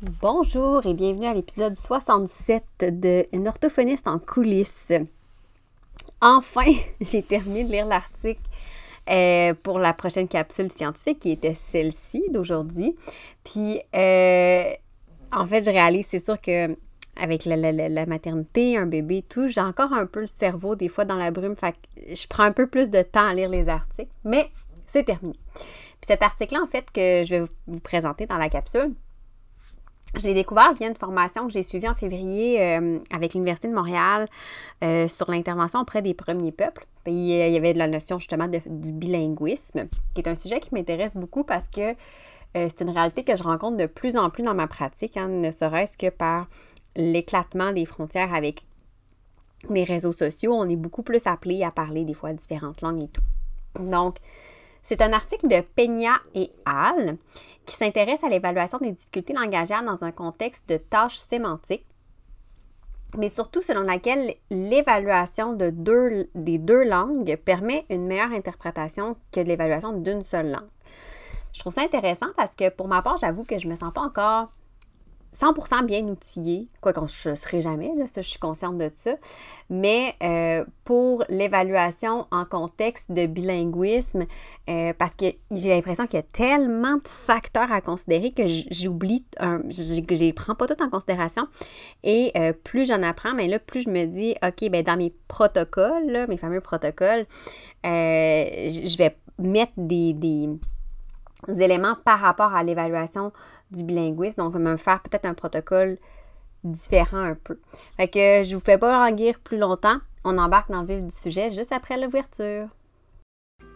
Bonjour et bienvenue à l'épisode 67 de Une orthophoniste en coulisses. Enfin, j'ai terminé de lire l'article euh, pour la prochaine capsule scientifique qui était celle-ci d'aujourd'hui. Puis, euh, en fait, je réalise, c'est sûr que avec la, maternité, un bébé, tout, j'ai encore un peu le cerveau des fois dans la brume. Fait que je prends un peu plus de temps à lire les articles, mais c'est terminé. Puis cet article-là, en fait, que je vais vous présenter dans la capsule, je l'ai découvert via une formation que j'ai suivie en février euh, avec l'Université de Montréal euh, sur l'intervention auprès des premiers peuples. Il y avait de la notion justement du bilinguisme, qui est un sujet qui m'intéresse beaucoup parce que euh, c'est une réalité que je rencontre de plus en plus dans ma pratique, hein, ne serait-ce que par l'éclatement des frontières avec les réseaux sociaux. On est beaucoup plus appelé à parler des fois différentes langues et tout. Donc, c'est un article de Peña et Al qui s'intéresse à l'évaluation des difficultés langagières dans un contexte de tâches sémantiques, mais surtout selon laquelle l'évaluation des deux langues permet une meilleure interprétation que l'évaluation d'une seule langue. Je trouve ça intéressant parce que pour ma part, j'avoue que je ne me sens pas encore 100% bien outillée, quoi qu'on ne serai jamais, là, ça, je suis consciente de ça, mais euh, pour l'évaluation en contexte de bilinguisme, euh, parce que j'ai l'impression qu'il y a tellement de facteurs à considérer que j'oublie, je ne prends pas tout en considération, et euh, plus j'en apprends, mais là, plus je me dis, OK, ben dans mes protocoles, mes fameux protocoles, je vais mettre des éléments par rapport à l'évaluation du bilinguisme, donc me faire peut-être un protocole différent un peu. Fait que je vous fais pas languir plus longtemps, on embarque dans le vif du sujet juste après l'ouverture.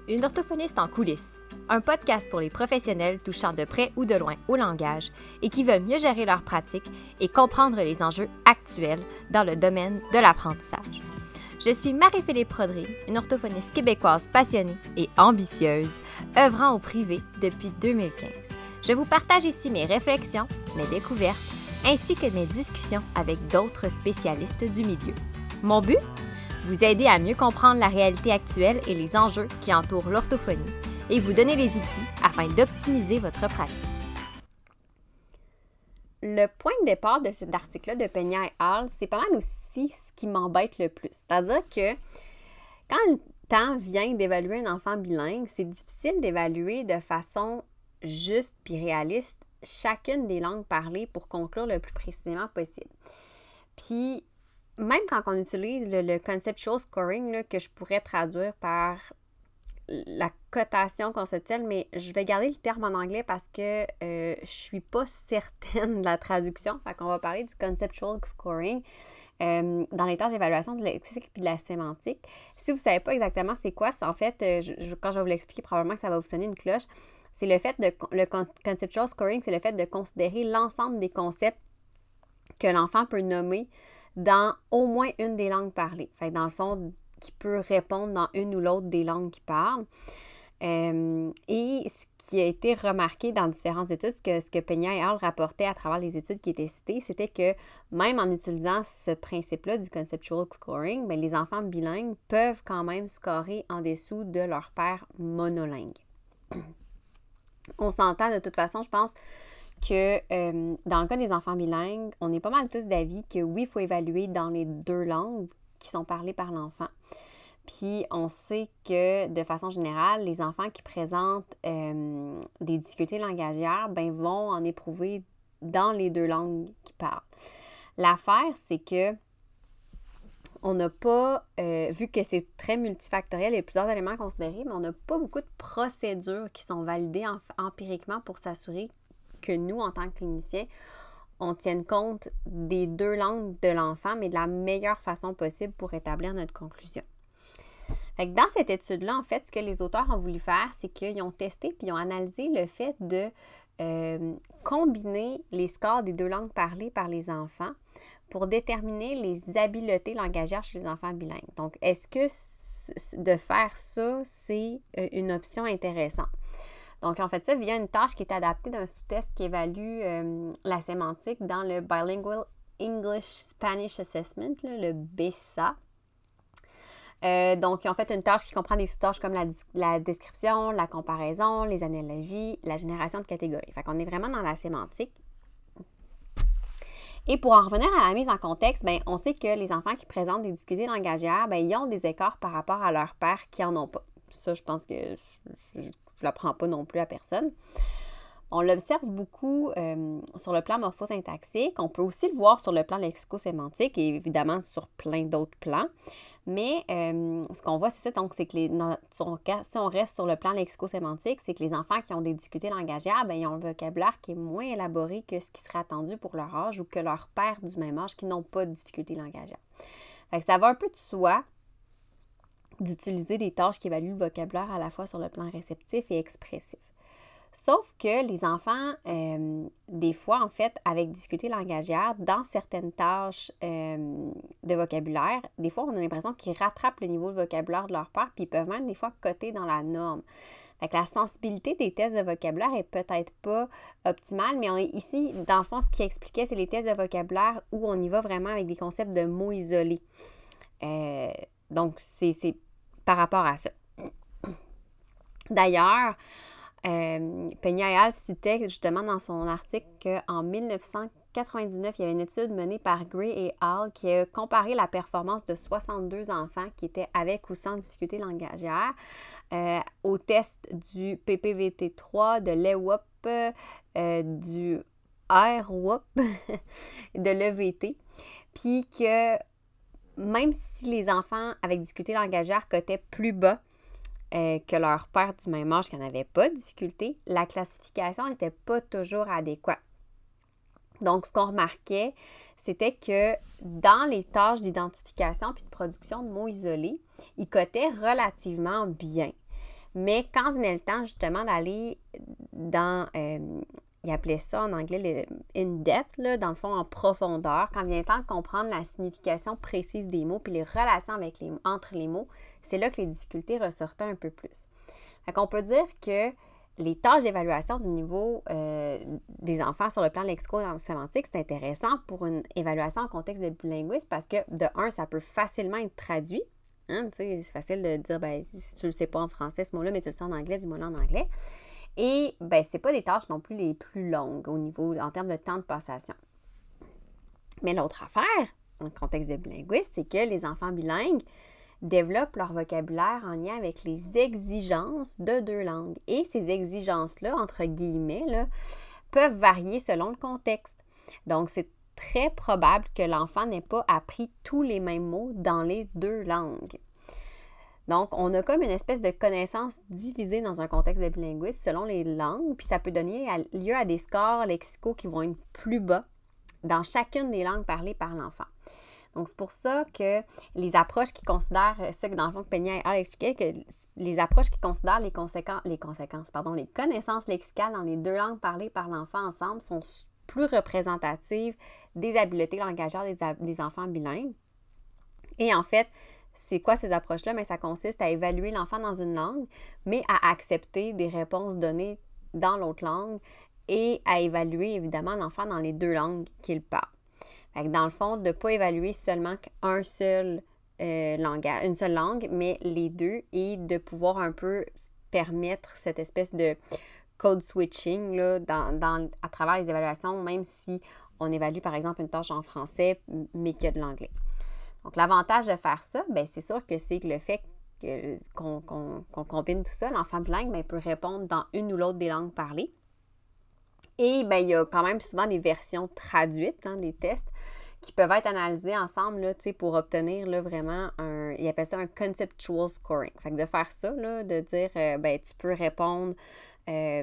Une orthophoniste en coulisses, un podcast pour les professionnels touchant de près ou de loin au langage et qui veulent mieux gérer leur pratique et comprendre les enjeux actuels dans le domaine de l'apprentissage. Je suis Marie-Philippe Prodry, une orthophoniste québécoise passionnée et ambitieuse, œuvrant au privé depuis 2015. Je vous partage ici mes réflexions, mes découvertes, ainsi que mes discussions avec d'autres spécialistes du milieu. Mon but? Vous aider à mieux comprendre la réalité actuelle et les enjeux qui entourent l'orthophonie et vous donner les outils afin d'optimiser votre pratique. Le point de départ de cet article-là de Peña et Hall, c'est pas mal aussi ce qui m'embête le plus. C'est-à-dire que quand le temps vient d'évaluer un enfant bilingue, c'est difficile d'évaluer de façon juste puis réaliste chacune des langues parlées pour conclure le plus précisément possible. Puis, même quand on utilise le, conceptual scoring, que je pourrais traduire par la cotation conceptuelle, mais je vais garder le terme en anglais parce que euh, je suis pas certaine de la traduction. Fait qu'on va parler du conceptual scoring. Euh, dans les tâches d'évaluation de lexique et de la sémantique. Si vous ne savez pas exactement c'est quoi, en fait, euh, quand je vais vous l'expliquer, probablement que ça va vous sonner une cloche. C'est le fait de le conceptual scoring, c'est le fait de considérer l'ensemble des concepts que l'enfant peut nommer dans au moins une des langues parlées. Dans le fond, qui peut répondre dans une ou l'autre des langues qu'il parle. Euh, et ce qui a été remarqué dans différentes études, ce que, ce que Peña et Hall rapportaient à travers les études qui étaient citées, c'était que même en utilisant ce principe-là du conceptual scoring, bien, les enfants bilingues peuvent quand même scorer en dessous de leur père monolingue. On s'entend de toute façon, je pense que euh, dans le cas des enfants bilingues, on est pas mal tous d'avis que oui, il faut évaluer dans les deux langues qui sont parlées par l'enfant. Puis on sait que de façon générale, les enfants qui présentent euh, des difficultés langagières ben, vont en éprouver dans les deux langues qu'ils parlent. L'affaire, c'est que on n'a pas, euh, vu que c'est très multifactoriel, il y a plusieurs éléments à mais on n'a pas beaucoup de procédures qui sont validées empiriquement pour s'assurer que nous, en tant que cliniciens, on tienne compte des deux langues de l'enfant, mais de la meilleure façon possible pour établir notre conclusion. dans cette étude-là, en fait, ce que les auteurs ont voulu faire, c'est qu'ils ont testé puis ont analysé le fait de euh, combiner les scores des deux langues parlées par les enfants pour déterminer les habiletés langagières chez les enfants bilingues. Donc, est-ce que de faire ça, c'est euh, une option intéressante? Donc, en fait, ça via une tâche qui est adaptée d'un sous-test qui évalue euh, la sémantique dans le Bilingual English Spanish Assessment, le BESA. Euh, donc, ont fait une tâche qui comprend des sous-tâches comme la, la, description, la comparaison, les analogies, la génération de catégories. Fait qu'on est vraiment dans la sémantique. Et pour en revenir à la mise en contexte, ben, on sait que les enfants qui présentent des difficultés langagières, ben, ils ont des écarts par rapport à leur père qui n'en ont pas. Ça, je pense que je ne l'apprends pas non plus à personne. On l'observe beaucoup euh, sur le plan morphosyntaxique. On peut aussi le voir sur le plan lexico-sémantique et évidemment sur plein d'autres plans. Mais euh, ce qu'on voit, c'est ça, donc, c'est que si on reste sur le plan lexico-sémantique, c'est que les enfants qui ont des difficultés langagières, bien, ils ont un vocabulaire qui est moins élaboré que ce qui serait attendu pour leur âge ou que leurs pères du même âge qui n'ont pas de difficultés langagières. ça va un peu de soi d'utiliser des tâches qui évaluent le vocabulaire à la fois sur le plan réceptif et expressif. Sauf que les enfants, euh, des fois, en fait, avec difficulté langagière, dans certaines tâches euh, de vocabulaire, des fois, on a l'impression qu'ils rattrapent le niveau de vocabulaire de leur père, puis ils peuvent même des fois coter dans la norme. Fait que la sensibilité des tests de vocabulaire est peut-être pas optimale, mais ici, dans le fond, ce qui expliquait, c'est les tests de vocabulaire où on y va vraiment avec des concepts de mots isolés. Euh, donc, c'est par rapport à ça. D'ailleurs, euh, Peña citait justement dans son article qu'en 1999, il y avait une étude menée par Gray et Hall qui a comparé la performance de 62 enfants qui étaient avec ou sans difficulté langagière euh, au test du PPVT3, de l'EWOP, euh, du RWOP, de l'EVT. Puis que même si les enfants avec difficulté langagière cotaient plus bas euh, que leur père du même âge qui n'avait pas de difficulté, la classification n'était pas toujours adéquate. Donc, ce qu'on remarquait, c'était que dans les tâches d'identification puis de production de mots isolés, ils cotaient relativement bien. Mais quand venait le temps justement d'aller dans, euh, il appelait ça en anglais le in-depth, dans le fond en profondeur, quand vient le temps de comprendre la signification précise des mots puis les relations avec les, entre les mots, c'est là que les difficultés ressortaient un peu plus. Fait qu'on peut dire que les tâches d'évaluation du niveau euh, des enfants sur le plan lexico-sémantique, c'est intéressant pour une évaluation en contexte de bilinguisme parce que, de un, ça peut facilement être traduit. Hein, c'est facile de dire, ben, si tu ne le sais pas en français, ce mot-là, mais tu le sais en anglais, dis-moi en anglais. Et, ben, ce pas des tâches non plus les plus longues au niveau, en termes de temps de passation. Mais l'autre affaire, en contexte de bilinguisme, c'est que les enfants bilingues, développent leur vocabulaire en lien avec les exigences de deux langues. Et ces exigences-là, entre guillemets, peuvent varier selon le contexte. Donc, c'est très probable que l'enfant n'ait pas appris tous les mêmes mots dans les deux langues. Donc, on a comme une espèce de connaissance divisée dans un contexte de bilinguisme selon les langues, puis ça peut donner lieu à des scores lexicaux qui vont être plus bas dans chacune des langues parlées par l'enfant. Donc, c'est pour ça que les approches qui considèrent, euh, ça que dans le fond, Peña a expliqué, que les approches qui considèrent les conséquences, pardon, les connaissances lexicales dans les deux langues parlées par l'enfant ensemble sont plus représentatives des habiletés langagières des, enfants bilingues. Et en fait, c'est quoi ces approches-là? Mais ça consiste à évaluer l'enfant dans une langue, mais à accepter des réponses données dans l'autre langue et à évaluer évidemment l'enfant dans les deux langues qu'il parle dans le fond, de ne pas évaluer seulement qu'un seul euh, langage, une seule langue, mais les deux et de pouvoir un peu permettre cette espèce de code switching là, dans, à travers les évaluations, même si on évalue par exemple une tâche en français, mais qu'il y a de l'anglais. Donc, l'avantage de faire ça, ben, c'est sûr que c'est le fait qu'on combine tout ça, l'enfant bilingue ben, peut répondre dans une ou l'autre des langues parlées. Et ben, il y a quand même souvent des versions traduites, hein, des tests, qui peuvent être analysés ensemble là, pour obtenir là, vraiment un. Ils appellent ça un conceptual scoring. Fait que de faire ça, là, de dire euh, ben, tu peux répondre euh,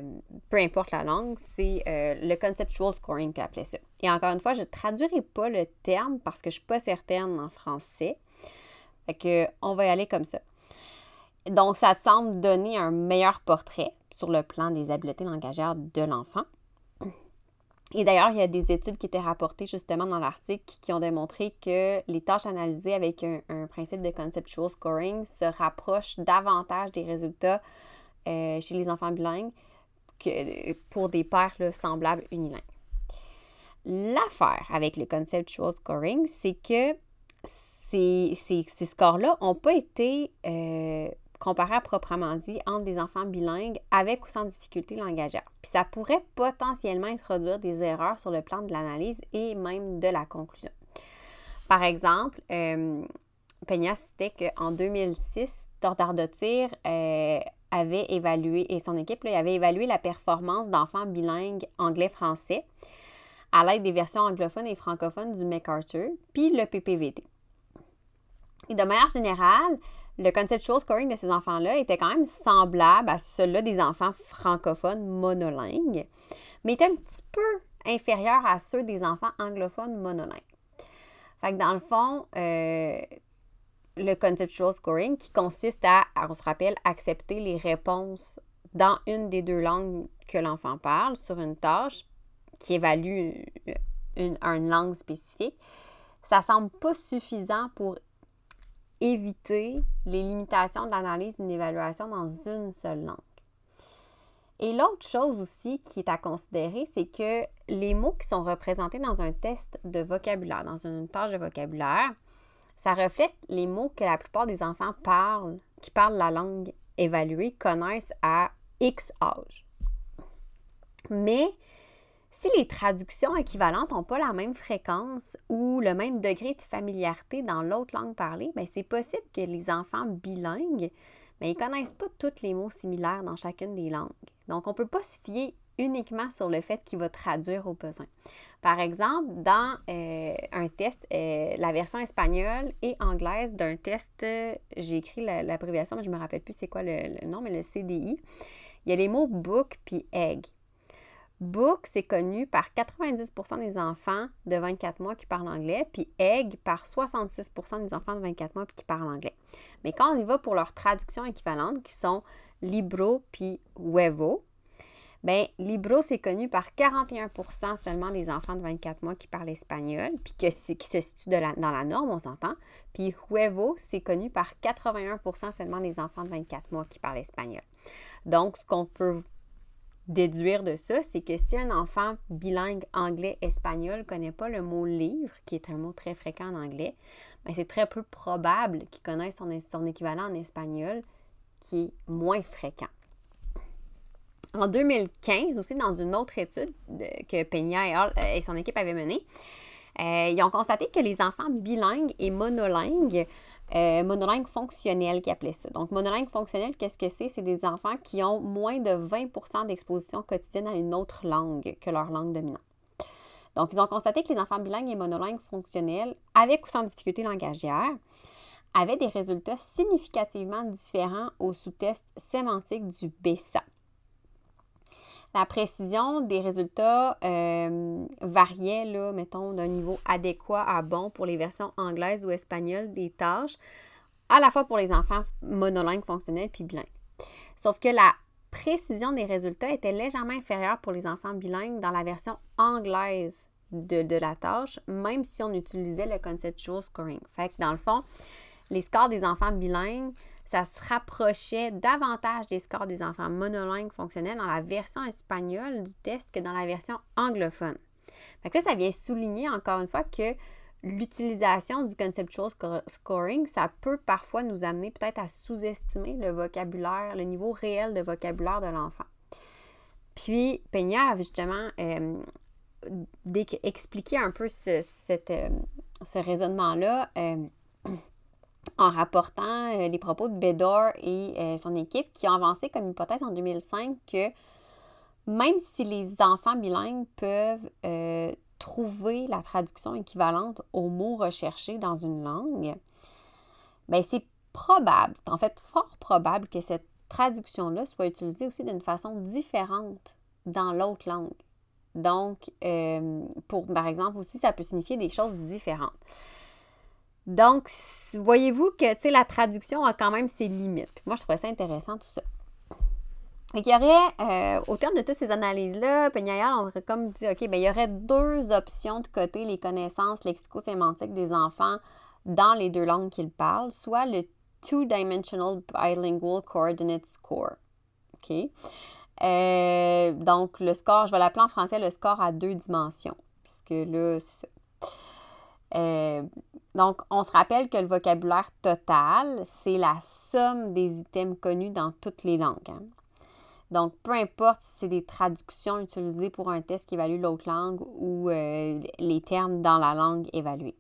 peu importe la langue, c'est euh, le conceptual scoring qu'ils appelait ça. Et encore une fois, je ne traduirai pas le terme parce que je ne suis pas certaine en français. Fait que on va y aller comme ça. Donc, ça semble donner un meilleur portrait sur le plan des habiletés langagières de l'enfant. Et d'ailleurs, il y a des études qui étaient rapportées justement dans l'article qui ont démontré que les tâches analysées avec un, principe de conceptual scoring se rapprochent davantage des résultats euh, chez les enfants bilingues que pour des pères semblables unilingues. L'affaire avec le conceptual scoring, c'est que ces, scores-là n'ont pas été euh, comparé à proprement dit entre des enfants bilingues avec ou sans difficulté langagière. Puis ça pourrait potentiellement introduire des erreurs sur le plan de l'analyse et même de la conclusion. Par exemple, euh, Peña citait qu'en 2006, Tordardotir euh, avait évalué, et son équipe avait évalué la performance d'enfants bilingues anglais-français à l'aide des versions anglophones et francophones du MacArthur, puis le PPVT. Et de manière générale, le conceptual scoring de ces enfants-là était quand même semblable à celui-là des enfants francophones monolingues, mais était un petit peu inférieur à ceux des enfants anglophones monolingues. Fait que dans le fond, euh, le conceptual scoring qui consiste à, on se rappelle, accepter les réponses dans une des deux langues que l'enfant parle sur une tâche qui évalue une, une langue spécifique, ça semble pas suffisant pour éviter les limitations de l'analyse d'une évaluation dans une seule langue. Et l'autre chose aussi qui est à considérer, c'est que les mots qui sont représentés dans un test de vocabulaire, dans une tâche de vocabulaire, ça reflète les mots que la plupart des enfants parlent, qui parlent la langue évaluée, connaissent à X âge. Mais si les traductions équivalentes n'ont pas la même fréquence ou le même degré de familiarité dans l'autre langue parlée, bien, c'est possible que les enfants bilingues ne connaissent pas tous les mots similaires dans chacune des langues. Donc, on ne peut pas se fier uniquement sur le fait qu'il va traduire au besoin. Par exemple, dans euh, un test, euh, la version espagnole et anglaise d'un test, euh, j'ai écrit l'abréviation, mais je ne me rappelle plus c'est quoi le, nom, mais le CDI, il y a les mots book puis egg. Book, c'est connu par 90% des enfants de 24 mois qui parlent anglais, puis egg par 66% des enfants de 24 mois qui parlent anglais. Mais quand on y va pour leur traduction équivalente, qui sont libro puis huevo, Bien, Libro, c'est connu par 41% seulement des enfants de 24 mois qui parlent espagnol, puis qui se situe dans la norme, on s'entend. Puis Huevo, c'est connu par 81% seulement des enfants de 24 mois qui parlent espagnol. Donc, ce qu'on peut déduire de ça, c'est que si un enfant bilingue anglais-espagnol ne connaît pas le mot livre, qui est un mot très fréquent en anglais, ben, c'est très peu probable qu'il connaisse son équivalent en espagnol, qui est moins fréquent. En 2015, aussi dans une autre étude que Peña euh, et, son équipe avaient menée, euh, ils ont constaté que les enfants bilingues et monolingues, euh, monolingues fonctionnels qui appelaient ça. Donc, monolingue fonctionnel, qu'est-ce que c'est? C'est des enfants qui ont moins de 20% d'exposition quotidienne à une autre langue que leur langue dominante. Donc, ils ont constaté que les enfants bilingues et monolingues fonctionnels, avec ou sans difficulté langagière, avaient des résultats significativement différents au sous-test sémantique du BESA. La précision des résultats euh, variait, là, mettons, d'un niveau adéquat à bon pour les versions anglaises ou espagnoles des tâches, à la fois pour les enfants monolingues fonctionnels puis bilingues. Sauf que la précision des résultats était légèrement inférieure pour les enfants bilingues dans la version anglaise de, de, la tâche, même si on utilisait le conceptual scoring. Fait que dans le fond, les scores des enfants bilingues ça se rapprochait davantage des scores des enfants monolingues fonctionnels dans la version espagnole du test que dans la version anglophone. Fait que là, ça vient souligner encore une fois que l'utilisation du conceptual scoring, ça peut parfois nous amener peut-être à sous-estimer le vocabulaire, le niveau réel de vocabulaire de l'enfant. Puis, Peña a justement euh, expliqué un peu ce, euh, raisonnement-là. Euh, en rapportant euh, les propos de Bedor et euh, son équipe qui ont avancé comme hypothèse en 2005 que même si les enfants bilingues peuvent euh, trouver la traduction équivalente aux mots recherchés dans une langue, bien c'est probable, en fait fort probable que cette traduction-là soit utilisée aussi d'une façon différente dans l'autre langue. Donc, pour, par exemple, aussi, ça peut signifier des choses différentes. Donc, voyez-vous que la traduction a quand même ses limites. Moi, je trouvais ça intéressant tout ça. Et qu'il y aurait, euh, au terme de toutes ces analyses-là, Peñayal, on aurait comme dit, OK, bien, il y aurait deux options de côté les connaissances lexico-sémantiques des enfants dans les deux langues qu'ils parlent, soit le Two-Dimensional Bilingual Coordinate Score. OK? Euh, donc, le score, je vais l'appeler en français le score à deux dimensions. Parce que là, c'est ça. Euh, donc, on se rappelle que le vocabulaire total, c'est la somme des items connus dans toutes les langues. Hein. Donc, peu importe si c'est des traductions utilisées pour un test qui évalue l'autre langue ou euh, les termes dans la langue évaluée.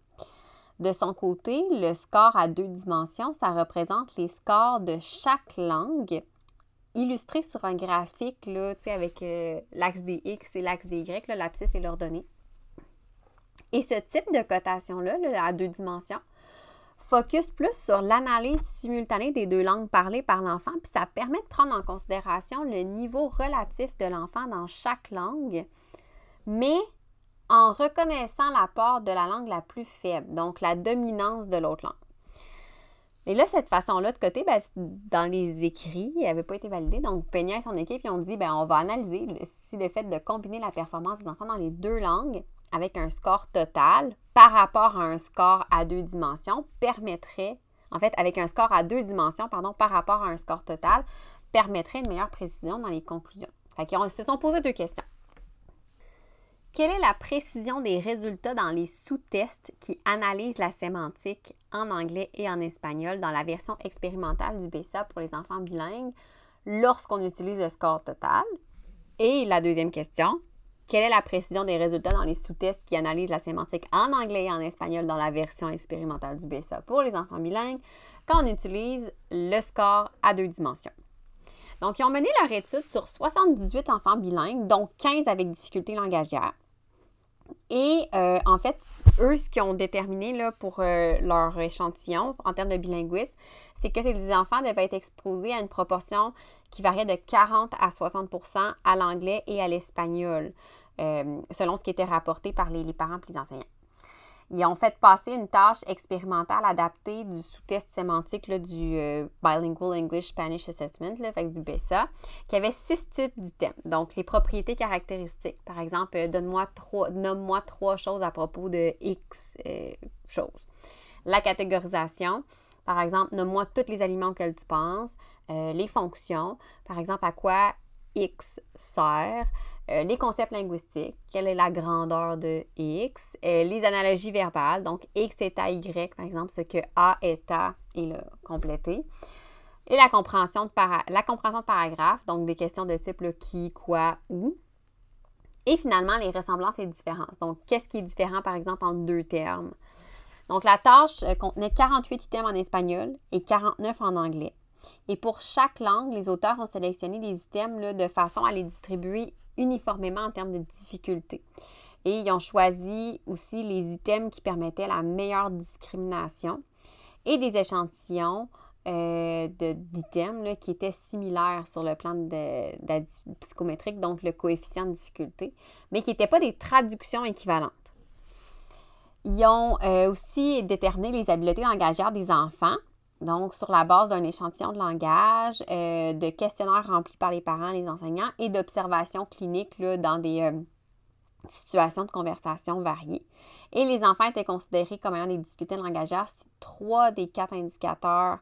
De son côté, le score à deux dimensions, ça représente les scores de chaque langue illustrés sur un graphique là, avec euh, l'axe des X et l'axe des Y, l'abscisse et l'ordonnée. Et ce type de cotation-là, à deux dimensions, focus plus sur l'analyse simultanée des deux langues parlées par l'enfant, puis ça permet de prendre en considération le niveau relatif de l'enfant dans chaque langue, mais en reconnaissant la part de la langue la plus faible, donc la dominance de l'autre langue. Et là, cette façon-là de côté, ben, dans les écrits, elle n'avait pas été validée. Donc, Peña et son équipe ont dit ben, on va analyser si le fait de combiner la performance des enfants dans les deux langues avec un score total par rapport à un score à deux dimensions permettrait, en fait, avec un score à deux dimensions, pardon, par rapport à un score total, permettrait une meilleure précision dans les conclusions. Fait qu'ils se sont posé deux questions. Quelle est la précision des résultats dans les sous-tests qui analysent la sémantique en anglais et en espagnol dans la version expérimentale du BESA pour les enfants bilingues lorsqu'on utilise le score total? Et la deuxième question, quelle est la précision des résultats dans les sous-tests qui analysent la sémantique en anglais et en espagnol dans la version expérimentale du BESA pour les enfants bilingues quand on utilise le score à deux dimensions? Donc, ils ont mené leur étude sur 78 enfants bilingues, dont 15 avec difficulté langagière. Et euh, en fait, eux, ce qu'ils ont déterminé là, pour euh, leur échantillon en termes de bilinguisme, c'est que ces enfants devaient être exposés à une proportion qui variait de 40 à 60% à l'anglais et à l'espagnol, euh, selon ce qui était rapporté par les, parents et les enseignants. Ils ont fait passer une tâche expérimentale adaptée du sous-test sémantique du euh, Bilingual English Spanish Assessment, fait du BESA, qui avait six types d'items. Donc, les propriétés caractéristiques. Par exemple, euh, donne-moi trois, nomme-moi trois choses à propos de X choses. La catégorisation. Par exemple, nomme-moi tous les aliments auxquels tu penses. les fonctions. Par exemple, à quoi X sert. Euh, les concepts linguistiques, quelle est la grandeur de X, euh, les analogies verbales, donc X est à Y, par exemple, ce que A est à et le complété. Et la compréhension de, paragraphes, donc des questions de type qui, quoi, où. Et finalement, les ressemblances et différences. Donc, qu'est-ce qui est différent, par exemple, en deux termes? Donc, la tâche euh, contenait 48 items en espagnol et 49 en anglais. Et pour chaque langue, les auteurs ont sélectionné des items de façon à les distribuer uniformément en termes de difficulté. Et ils ont choisi aussi les items qui permettaient la meilleure discrimination et des échantillons euh, d'items qui étaient similaires sur le plan de, psychométrique, donc le coefficient de difficulté, mais qui n'étaient pas des traductions équivalentes. Ils ont euh, aussi déterminé les habiletés langagières des enfants donc, sur la base d'un échantillon de langage, euh, de questionnaires remplis par les parents, les enseignants et d'observations cliniques là, dans des euh, situations de conversation variées. Et les enfants étaient considérés comme ayant des difficultés de si trois des quatre indicateurs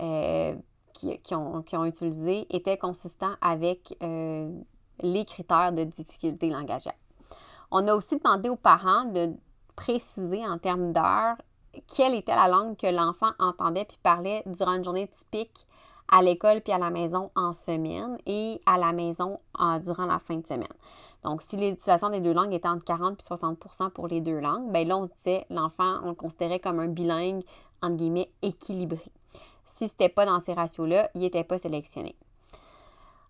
euh, qui, ont, qui, ont, utilisés étaient consistants avec les critères de difficulté langagère. On a aussi demandé aux parents de préciser en termes d'heures quelle était la langue que l'enfant entendait puis parlait durant une journée typique à l'école puis à la maison en semaine et à la maison durant la fin de semaine. Donc, si l'utilisation des deux langues était entre 40 et 60% pour les deux langues, bien là, on se disait l'enfant, on le considérait comme un bilingue, entre guillemets, équilibré. Si ce n'était pas dans ces ratios-là, il n'était pas sélectionné.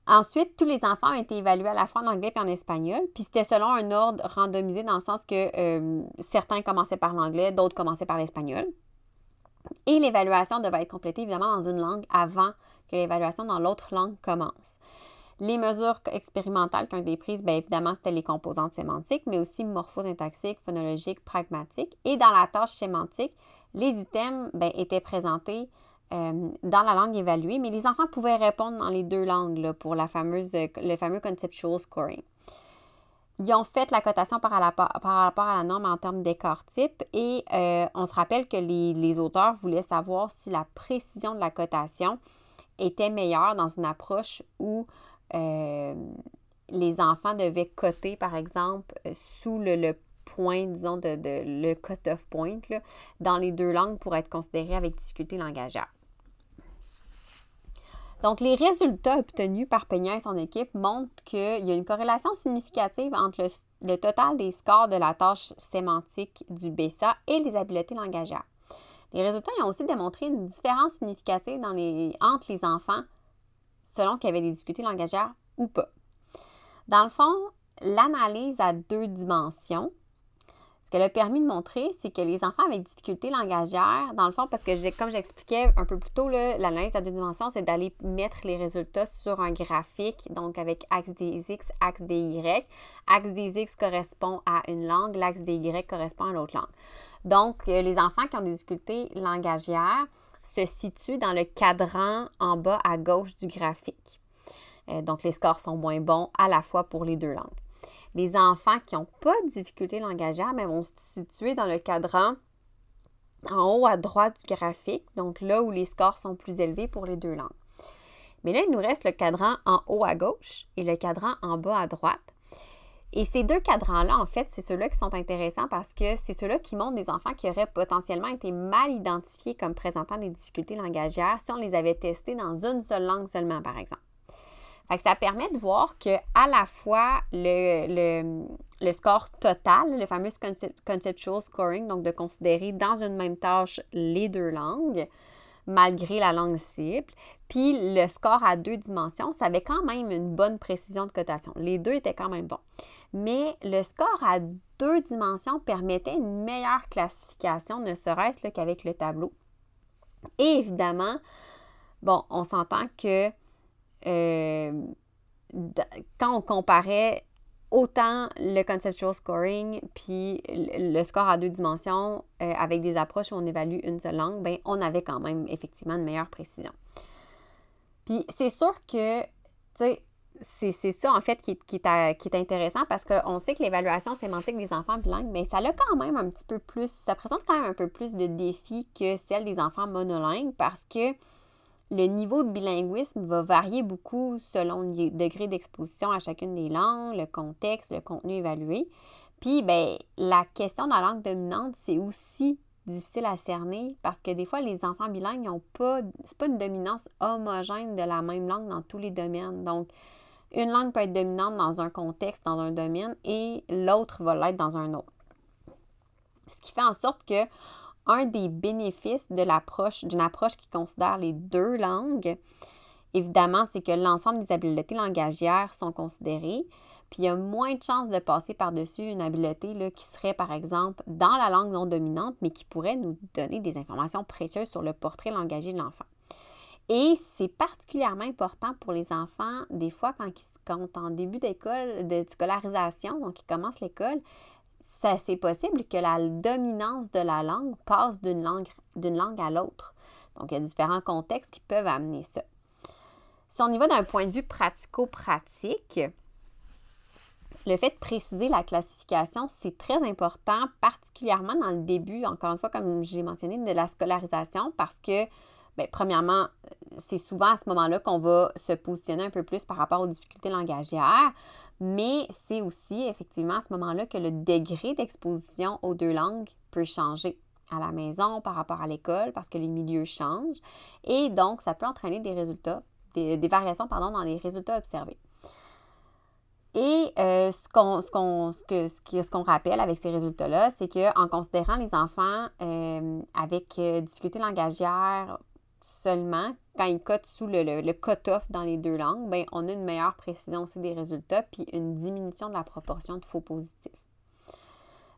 Ensuite, tous les enfants ont été évalués à la fois en anglais et en espagnol. Puis c'était selon un ordre randomisé dans le sens que euh, certains commençaient par l'anglais, d'autres commençaient par l'espagnol. Et l'évaluation devait être complétée évidemment dans une langue avant que l'évaluation dans l'autre langue commence. Les mesures expérimentales qui ont été prises, bien évidemment, c'était les composantes sémantiques, mais aussi morphosyntaxiques, phonologiques, pragmatiques. Et dans la tâche sémantique, les items bien, étaient présentés euh, dans la langue évaluée, mais les enfants pouvaient répondre dans les deux langues pour la fameuse, le fameux conceptual scoring. Ils ont fait la cotation par, rapport à la norme en termes d'écart type et euh, on se rappelle que les, auteurs voulaient savoir si la précision de la cotation était meilleure dans une approche où euh, les enfants devaient coter, par exemple, sous le, point, disons, de, le cut-off point dans les deux langues pour être considéré avec difficulté langagière. Donc, les résultats obtenus par Peña et son équipe montrent qu'il y a une corrélation significative entre le, total des scores de la tâche sémantique du BESA et les habiletés langagières. Les résultats ont aussi démontré une différence significative entre les enfants selon qu'ils avaient des difficultés langagières ou pas. Dans le fond, l'analyse à deux dimensions qu'elle a permis de montrer, c'est que les enfants avec difficultés langagières, dans le fond, parce que comme j'expliquais un peu plus tôt, l'analyse à deux dimensions, c'est d'aller mettre les résultats sur un graphique, donc avec axe des X, axe des Y. Axe des X correspond à une langue, l'axe des Y correspond à l'autre langue. Donc, euh, les enfants qui ont des difficultés langagières se situent dans le cadran en bas à gauche du graphique. Euh, donc, les scores sont moins bons à la fois pour les deux langues. Les enfants qui n'ont pas de difficultés langagières, mais vont se situer dans le cadran en haut à droite du graphique, donc là où les scores sont plus élevés pour les deux langues. Mais là, il nous reste le cadran en haut à gauche et le cadran en bas à droite. Et ces deux cadrans-là, en fait, c'est ceux-là qui sont intéressants parce que c'est ceux-là qui montrent des enfants qui auraient potentiellement été mal identifiés comme présentant des difficultés langagières si on les avait testés dans une seule langue seulement, par exemple ça permet de voir que à la fois le, score total, le fameux conceptual scoring, donc de considérer dans une même tâche les deux langues, malgré la langue cible, puis le score à deux dimensions, ça avait quand même une bonne précision de cotation. Les deux étaient quand même bons. Mais le score à deux dimensions permettait une meilleure classification, ne serait-ce qu'avec le tableau. Et évidemment, bon, on s'entend que euh, quand on comparait autant le conceptual scoring puis le score à deux dimensions euh, avec des approches où on évalue une seule langue, ben, on avait quand même effectivement une meilleure précision. Puis c'est sûr que, tu sais, c'est ça en fait qui, est, qui est, intéressant parce qu'on sait que l'évaluation sémantique des enfants bilingues, mais ça a quand même un petit peu plus, ça présente quand même un peu plus de défis que celle des enfants monolingues parce que le niveau de bilinguisme va varier beaucoup selon le degré d'exposition à chacune des langues, le contexte, le contenu évalué. Puis, ben, la question de la langue dominante, c'est aussi difficile à cerner parce que des fois, les enfants bilingues n'ont pas, c'est pas une dominance homogène de la même langue dans tous les domaines. Donc, une langue peut être dominante dans un contexte, dans un domaine, et l'autre va l'être dans un autre. Ce qui fait en sorte que un des bénéfices d'une approche qui considère les deux langues, évidemment, c'est que l'ensemble des habiletés langagières sont considérées. Puis il y a moins de chances de passer par-dessus une habileté là, qui serait, par exemple, dans la langue non dominante, mais qui pourrait nous donner des informations précieuses sur le portrait langagier de l'enfant. Et c'est particulièrement important pour les enfants, des fois, quand ils sont en début d'école, de scolarisation, donc ils commencent l'école, c'est possible que la dominance de la langue passe d'une langue, à l'autre. Donc, il y a différents contextes qui peuvent amener ça. Si on y va d'un point de vue pratico-pratique, le fait de préciser la classification, c'est très important, particulièrement dans le début, encore une fois, comme j'ai mentionné, de la scolarisation, parce que, bien, premièrement, c'est souvent à ce moment-là qu'on va se positionner un peu plus par rapport aux difficultés langagières. Mais c'est aussi effectivement à ce moment-là que le degré d'exposition aux deux langues peut changer à la maison par rapport à l'école parce que les milieux changent. Et donc, ça peut entraîner des résultats, des, variations pardon, dans les résultats observés. Et euh, ce qu'on ce qu'on rappelle avec ces résultats-là, c'est qu'en considérant les enfants euh, avec euh, difficultés langagières seulement, quand ils cotent sous le, le, cut-off dans les deux langues, bien, on a une meilleure précision aussi des résultats, puis une diminution de la proportion de faux positifs.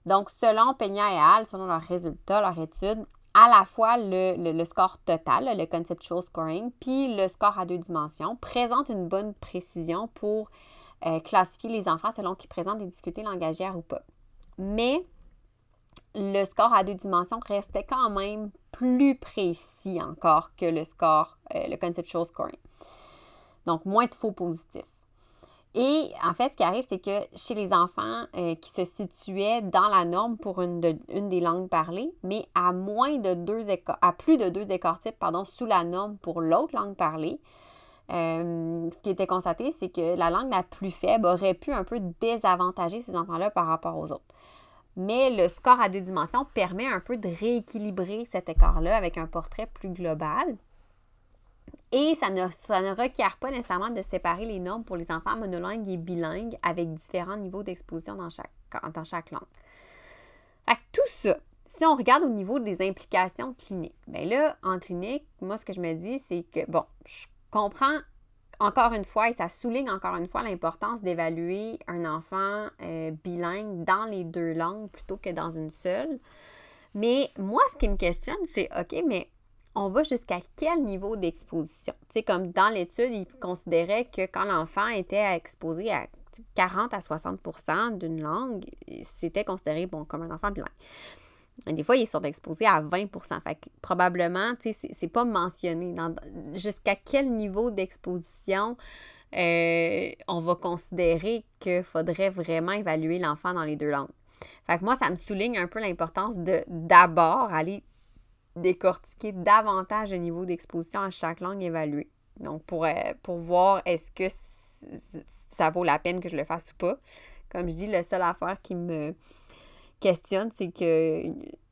Donc, selon Peña et Al, selon leurs résultats, leur étude, à la fois le, score total, le conceptual scoring, puis le score à deux dimensions, présentent une bonne précision pour euh, classifier les enfants selon qu'ils présentent des difficultés langagières ou pas. Mais le score à deux dimensions restait quand même plus précis encore que le score, euh, le conceptual scoring. Donc, moins de faux positifs. Et en fait, ce qui arrive, c'est que chez les enfants euh, qui se situaient dans la norme pour une, des langues parlées, mais à moins de deux à plus de deux écarts types, pardon, sous la norme pour l'autre langue parlée, euh, ce qui était constaté, c'est que la langue la plus faible aurait pu un peu désavantager ces enfants-là par rapport aux autres. Mais le score à deux dimensions permet un peu de rééquilibrer cet écart-là avec un portrait plus global. Et ça ne, requiert pas nécessairement de séparer les normes pour les enfants monolingues et bilingues avec différents niveaux d'exposition dans chaque, dans chaque langue. Tout ça, si on regarde au niveau des implications cliniques, bien là, en clinique, moi, ce que je me dis, c'est que, bon, je comprends encore une fois, et ça souligne encore une fois l'importance d'évaluer un enfant euh, bilingue dans les deux langues plutôt que dans une seule. Mais moi, ce qui me questionne, c'est OK, mais on va jusqu'à quel niveau d'exposition? Tu sais, comme dans l'étude, ils considéraient que quand l'enfant était exposé à 40 à 60% d'une langue, c'était considéré comme un enfant bilingue. Des fois, ils sont exposés à 20% Fait que probablement, tu sais, c'est pas mentionné. Jusqu'à quel niveau d'exposition euh, on va considérer qu'il faudrait vraiment évaluer l'enfant dans les deux langues. Fait que moi, ça me souligne un peu l'importance de d'abord aller décortiquer davantage le niveau d'exposition à chaque langue évaluée. Donc, pour, euh, pour voir est-ce que ça vaut la peine que je le fasse ou pas. Comme je dis, la seule affaire qui me questionne, c'est que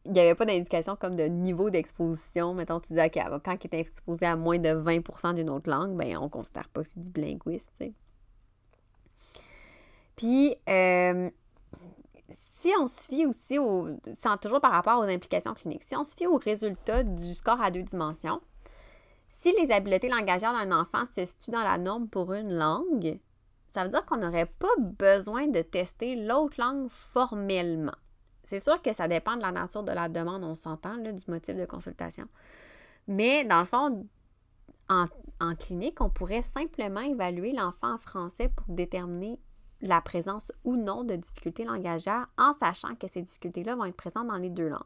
il n'y avait pas d'indication comme de niveau d'exposition. Mettons, tu disais, OK, quand il est exposé à moins de 20% d'une autre langue, ben on ne considère pas que c'est du bilinguisme, tu sais. Puis, euh, si on se fie aussi au, sans toujours par rapport aux implications cliniques, si on se fie aux résultats du score à deux dimensions, si les habiletés langagières d'un enfant se situent dans la norme pour une langue, ça veut dire qu'on n'aurait pas besoin de tester l'autre langue formellement. C'est sûr que ça dépend de la nature de la demande, on s'entend, du motif de consultation. Mais dans le fond, en, clinique, on pourrait simplement évaluer l'enfant en français pour déterminer la présence ou non de difficultés langagières en sachant que ces difficultés-là vont être présentes dans les deux langues.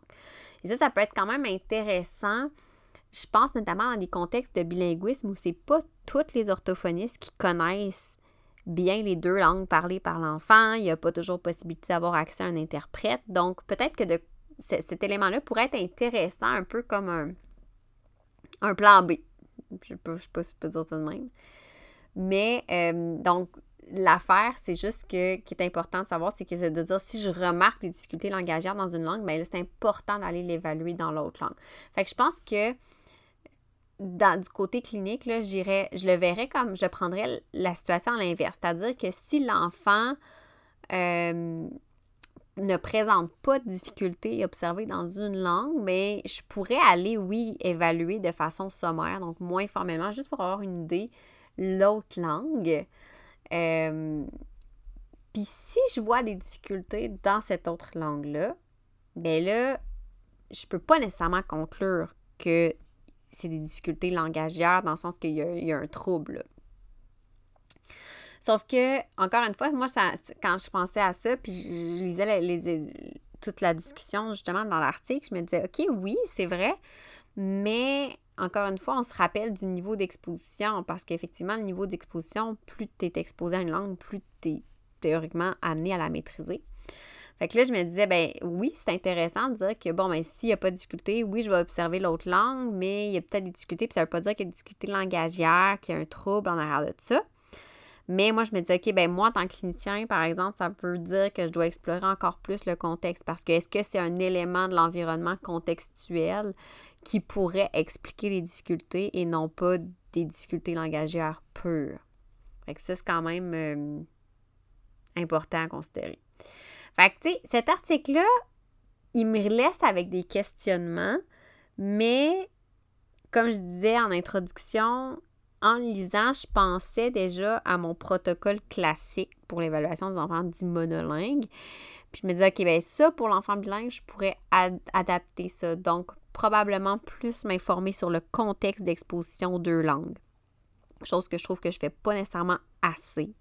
Et ça, ça peut être quand même intéressant. Je pense notamment dans des contextes de bilinguisme où c'est pas toutes les orthophonistes qui connaissent bien les deux langues parlées par l'enfant. Il n'y a pas toujours possibilité d'avoir accès à un interprète. Donc, peut-être que de, cet élément-là pourrait être intéressant, un peu comme un, un plan B. Je ne sais pas si je peux dire ça de même. Mais, euh, donc, l'affaire, c'est juste que, qui est important de savoir, c'est que c'est de dire si je remarque des difficultés langagières dans une langue, bien c'est important d'aller l'évaluer dans l'autre langue. Fait que je pense que dans, du côté clinique, là, je le verrais comme je prendrais la situation à l'inverse. C'est-à-dire que si l'enfant euh, ne présente pas de difficultés observées dans une langue, mais je pourrais aller, oui, évaluer de façon sommaire, donc moins formellement, juste pour avoir une idée, l'autre langue. Euh, puis si je vois des difficultés dans cette autre langue-là, bien là, je peux pas nécessairement conclure que c'est des difficultés langagières dans le sens qu'il y, a un trouble. Sauf que, encore une fois, moi, ça, quand je pensais à ça, puis je, lisais toute la discussion justement dans l'article, je me disais, OK, oui, c'est vrai, mais encore une fois, on se rappelle du niveau d'exposition parce qu'effectivement, le niveau d'exposition, plus tu es exposé à une langue, plus tu es théoriquement amené à la maîtriser. Fait que là, je me disais, ben oui, c'est intéressant de dire que, bon, ben s'il n'y a pas de difficulté, oui, je vais observer l'autre langue, mais il y a peut-être des difficultés, puis ça ne veut pas dire qu'il y a des difficultés langagières, qu'il y a un trouble en arrière de ça. Mais moi, je me disais, OK, ben moi, en tant que clinicien, par exemple, ça veut dire que je dois explorer encore plus le contexte parce que est-ce que c'est un élément de l'environnement contextuel qui pourrait expliquer les difficultés et non pas des difficultés langagières pures? Fait que ça, c'est quand même euh, important à considérer. Fait que, tu sais, cet article-là, il me laisse avec des questionnements, mais comme je disais en introduction, en lisant, je pensais déjà à mon protocole classique pour l'évaluation des enfants dits monolingues. Puis je me disais, OK, bien ça, pour l'enfant bilingue, je pourrais adapter ça. Donc, probablement plus m'informer sur le contexte d'exposition aux deux langues. Chose que je trouve que je ne fais pas nécessairement assez.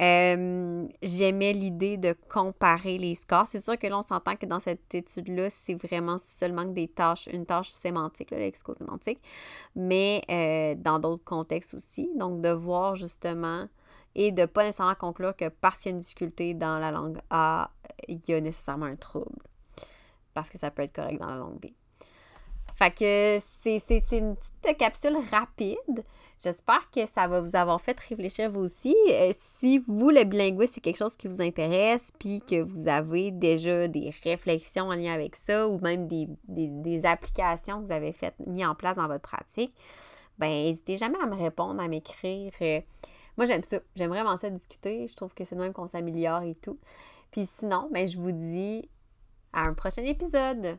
Euh, j'aimais l'idée de comparer les scores. C'est sûr que là, on s'entend que dans cette étude-là, c'est vraiment seulement des tâches, une tâche sémantique, le lexico-sémantique, mais euh, dans d'autres contextes aussi. Donc, de voir justement et de ne pas nécessairement conclure que parce qu'il y a une difficulté dans la langue A, il y a nécessairement un trouble. Parce que ça peut être correct dans la langue B. Fait que c'est une petite capsule rapide J'espère que ça va vous avoir fait réfléchir vous aussi. Euh, si vous, le bilinguisme, c'est quelque chose qui vous intéresse, puis que vous avez déjà des réflexions en lien avec ça, ou même des, applications que vous avez faites, mis en place dans votre pratique, ben n'hésitez jamais à me répondre, à m'écrire. Euh, moi, j'aime ça. J'aime vraiment ça discuter. Je trouve que c'est de même qu'on s'améliore et tout. Puis sinon, ben, je vous dis à un prochain épisode.